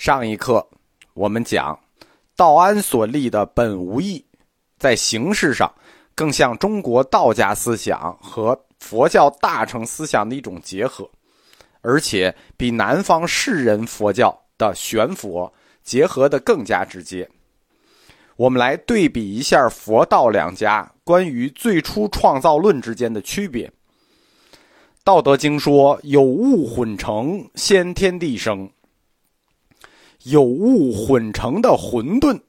上一课我们讲，道安所立的本无义，在形式上更像中国道家思想和佛教大乘思想的一种结合，而且比南方士人佛教的玄佛结合的更加直接。我们来对比一下佛道两家关于最初创造论之间的区别。《道德经》说：“有物混成，先天地生。”有物混成的混沌，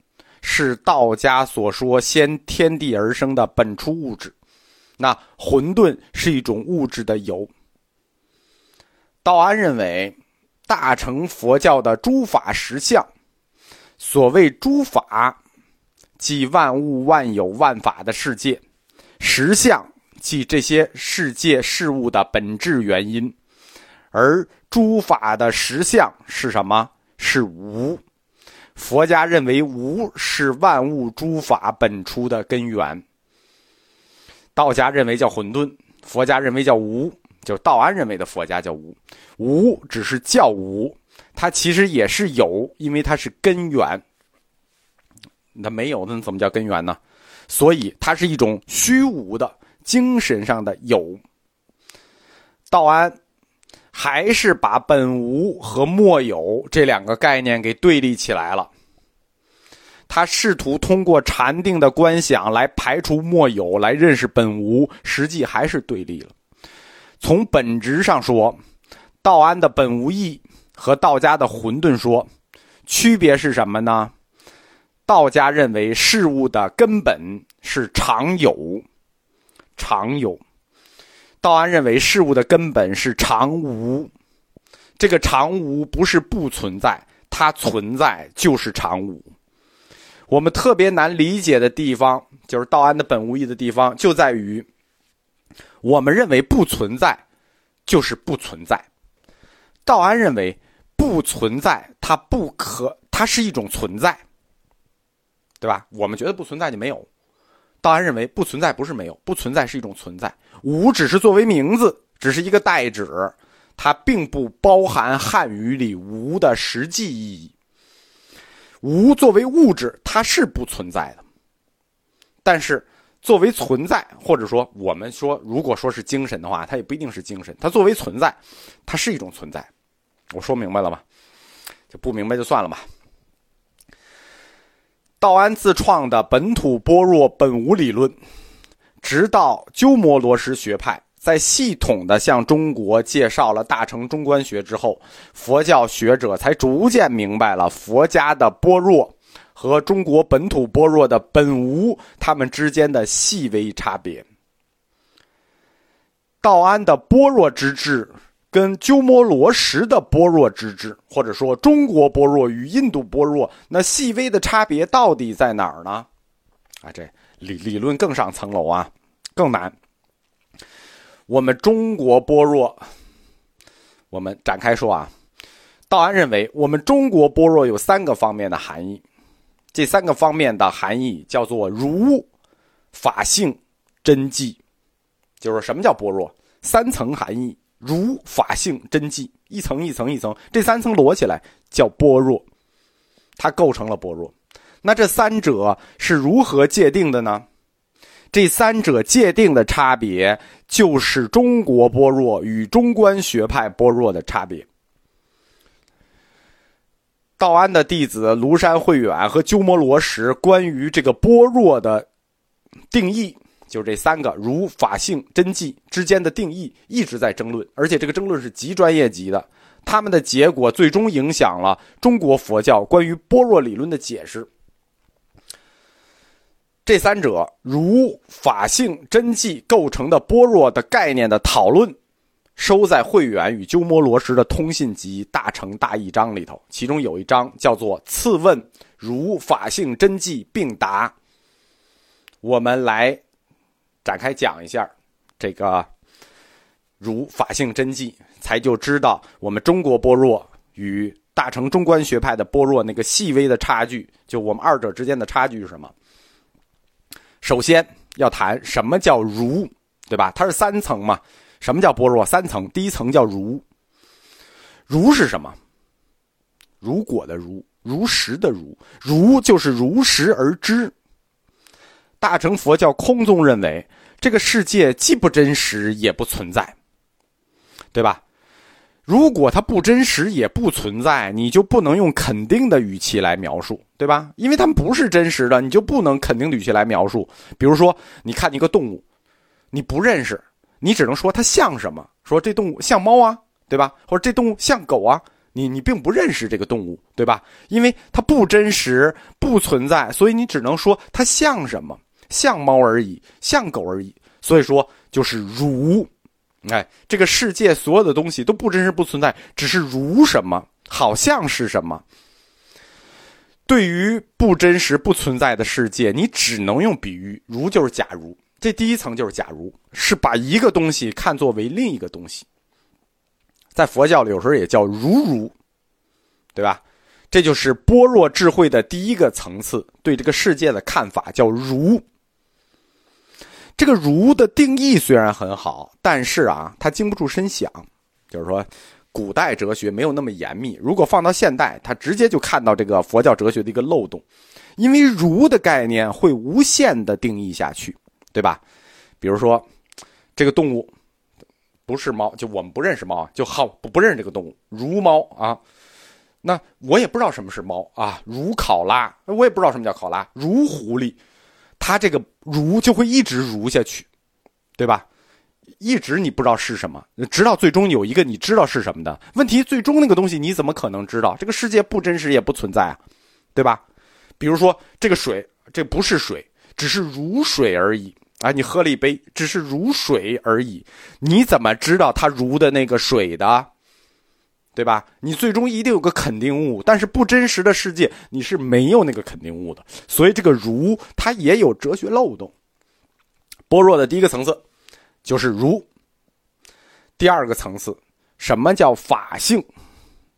是道家所说先天地而生的本初物质。那混沌是一种物质的有。道安认为，大乘佛教的诸法实相，所谓诸法，即万物万有万法的世界；实相，即这些世界事物的本质原因。而诸法的实相是什么？是无，佛家认为无是万物诸法本初的根源。道家认为叫混沌，佛家认为叫无，就是道安认为的佛家叫无。无只是叫无，它其实也是有，因为它是根源。它没有，那怎么叫根源呢？所以它是一种虚无的精神上的有。道安。还是把本无和末有这两个概念给对立起来了。他试图通过禅定的观想来排除末有，来认识本无，实际还是对立了。从本质上说，道安的本无义和道家的混沌说区别是什么呢？道家认为事物的根本是常有，常有。道安认为事物的根本是常无，这个常无不是不存在，它存在就是常无。我们特别难理解的地方，就是道安的本无义的地方，就在于我们认为不存在就是不存在，道安认为不存在，它不可，它是一种存在，对吧？我们觉得不存在就没有。道安认为不存在不是没有，不存在是一种存在。无只是作为名字，只是一个代指，它并不包含汉语里无的实际意义。无作为物质，它是不存在的。但是作为存在，或者说我们说，如果说是精神的话，它也不一定是精神。它作为存在，它是一种存在。我说明白了吗？就不明白就算了吧。道安自创的本土般若本无理论，直到鸠摩罗什学派在系统的向中国介绍了大乘中观学之后，佛教学者才逐渐明白了佛家的般若和中国本土般若的本无他们之间的细微差别。道安的般若之智。跟鸠摩罗什的般若之智，或者说中国般若与印度般若，那细微的差别到底在哪儿呢？啊，这理理论更上层楼啊，更难。我们中国般若，我们展开说啊，道安认为我们中国般若有三个方面的含义，这三个方面的含义叫做如、法性、真迹，就是什么叫般若？三层含义。如法性真迹，一层一层一层，这三层摞起来叫般若，它构成了般若。那这三者是如何界定的呢？这三者界定的差别，就是中国般若与中观学派般若的差别。道安的弟子庐山慧远和鸠摩罗什关于这个般若的定义。就这三个如法性真迹之间的定义一直在争论，而且这个争论是极专业级的。他们的结果最终影响了中国佛教关于般若理论的解释。这三者如法性真迹构成的般若的概念的讨论，收在慧远与鸠摩罗什的通信集《大乘大义章》里头，其中有一章叫做“次问如法性真迹并答”。我们来。展开讲一下，这个如法性真迹，才就知道我们中国般若与大乘中观学派的般若那个细微的差距，就我们二者之间的差距是什么？首先要谈什么叫如，对吧？它是三层嘛？什么叫般若？三层，第一层叫如，如是什么？如果的如，如实的如，如就是如实而知。大乘佛教空宗认为，这个世界既不真实也不存在，对吧？如果它不真实也不存在，你就不能用肯定的语气来描述，对吧？因为它们不是真实的，你就不能肯定的语气来描述。比如说，你看一个动物，你不认识，你只能说它像什么，说这动物像猫啊，对吧？或者这动物像狗啊，你你并不认识这个动物，对吧？因为它不真实，不存在，所以你只能说它像什么，像猫而已，像狗而已。所以说，就是如。哎，这个世界所有的东西都不真实、不存在，只是如什么，好像是什么。对于不真实、不存在的世界，你只能用比喻，如就是假如。这第一层就是假如，是把一个东西看作为另一个东西。在佛教里，有时候也叫如如，对吧？这就是般若智慧的第一个层次，对这个世界的看法叫如。这个“如”的定义虽然很好，但是啊，它经不住深想。就是说，古代哲学没有那么严密。如果放到现代，他直接就看到这个佛教哲学的一个漏洞，因为“如”的概念会无限的定义下去，对吧？比如说，这个动物不是猫，就我们不认识猫，就好不不认识这个动物，如猫啊。那我也不知道什么是猫啊，如考拉，我也不知道什么叫考拉，如狐狸。它这个如就会一直如下去，对吧？一直你不知道是什么，直到最终有一个你知道是什么的问题。最终那个东西你怎么可能知道？这个世界不真实也不存在啊，对吧？比如说这个水，这不是水，只是如水而已啊！你喝了一杯，只是如水而已，你怎么知道它如的那个水的？对吧？你最终一定有个肯定物，但是不真实的世界你是没有那个肯定物的，所以这个如它也有哲学漏洞。般若的第一个层次就是如，第二个层次什么叫法性，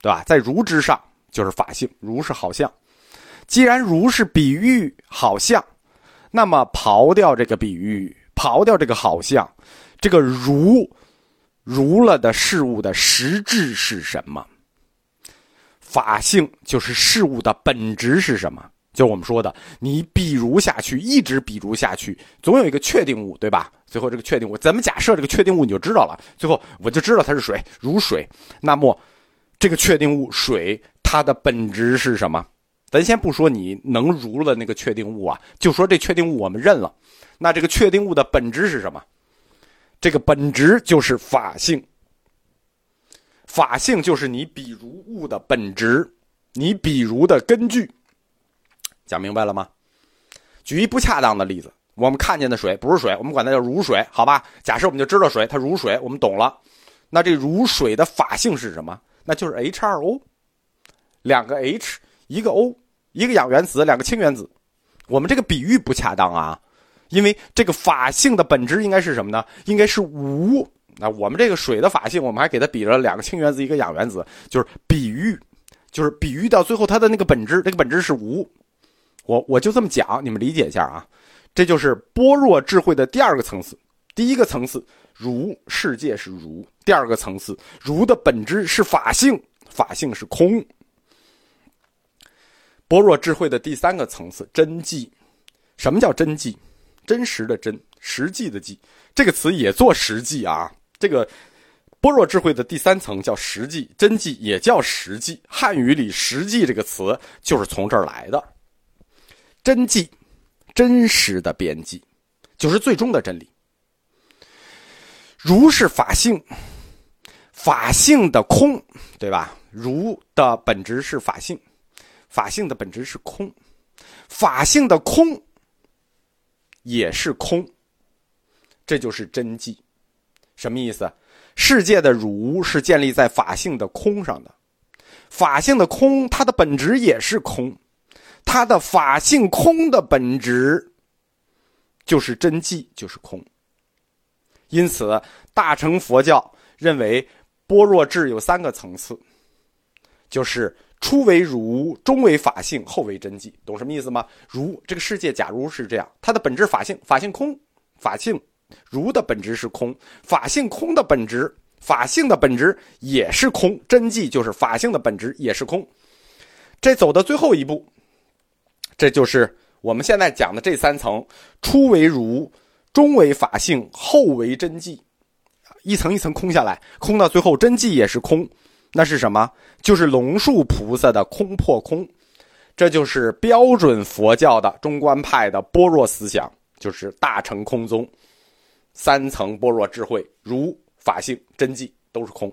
对吧？在如之上就是法性，如是好像。既然如是比喻好像，那么刨掉这个比喻，刨掉这个好像，这个如。如了的事物的实质是什么？法性就是事物的本质是什么？就我们说的，你比如下去，一直比如下去，总有一个确定物，对吧？最后这个确定物，咱们假设这个确定物你就知道了。最后我就知道它是水，如水。那么这个确定物水，它的本质是什么？咱先不说你能如了那个确定物啊，就说这确定物我们认了，那这个确定物的本质是什么？这个本质就是法性，法性就是你比如物的本质，你比如的根据。讲明白了吗？举一不恰当的例子，我们看见的水不是水，我们管它叫如水，好吧？假设我们就知道水，它如水，我们懂了。那这如水的法性是什么？那就是 H2O，两个 H，一个 O，一个氧原子，两个氢原子。我们这个比喻不恰当啊。因为这个法性的本质应该是什么呢？应该是无。那我们这个水的法性，我们还给它比了两个氢原子，一个氧原子，就是比喻，就是比喻到最后它的那个本质，那个本质是无。我我就这么讲，你们理解一下啊。这就是般若智慧的第二个层次。第一个层次，如世界是如；第二个层次，如的本质是法性，法性是空。般若智慧的第三个层次，真迹。什么叫真迹？真实的真，实际的际，这个词也做实际啊。这个般若智慧的第三层叫实际，真迹也叫实际。汉语里“实际”这个词就是从这儿来的。真迹，真实的边际，就是最终的真理。如是法性，法性的空，对吧？如的本质是法性，法性的本质是空，法性的空。也是空，这就是真迹。什么意思？世界的如是建立在法性的空上的，法性的空，它的本质也是空，它的法性空的本质就是真迹，就是空。因此，大乘佛教认为般若智有三个层次，就是。初为如，终为法性，后为真迹，懂什么意思吗？如这个世界，假如是这样，它的本质法性，法性空，法性如的本质是空，法性空的本质，法性的本质也是空，真迹就是法性的本质也是空。这走到最后一步，这就是我们现在讲的这三层：初为儒，终为法性，后为真迹。一层一层空下来，空到最后，真迹也是空。那是什么？就是龙树菩萨的空破空。这就是标准佛教的中观派的般若思想，就是大乘空宗，三层般若智慧，如法性真迹都是空。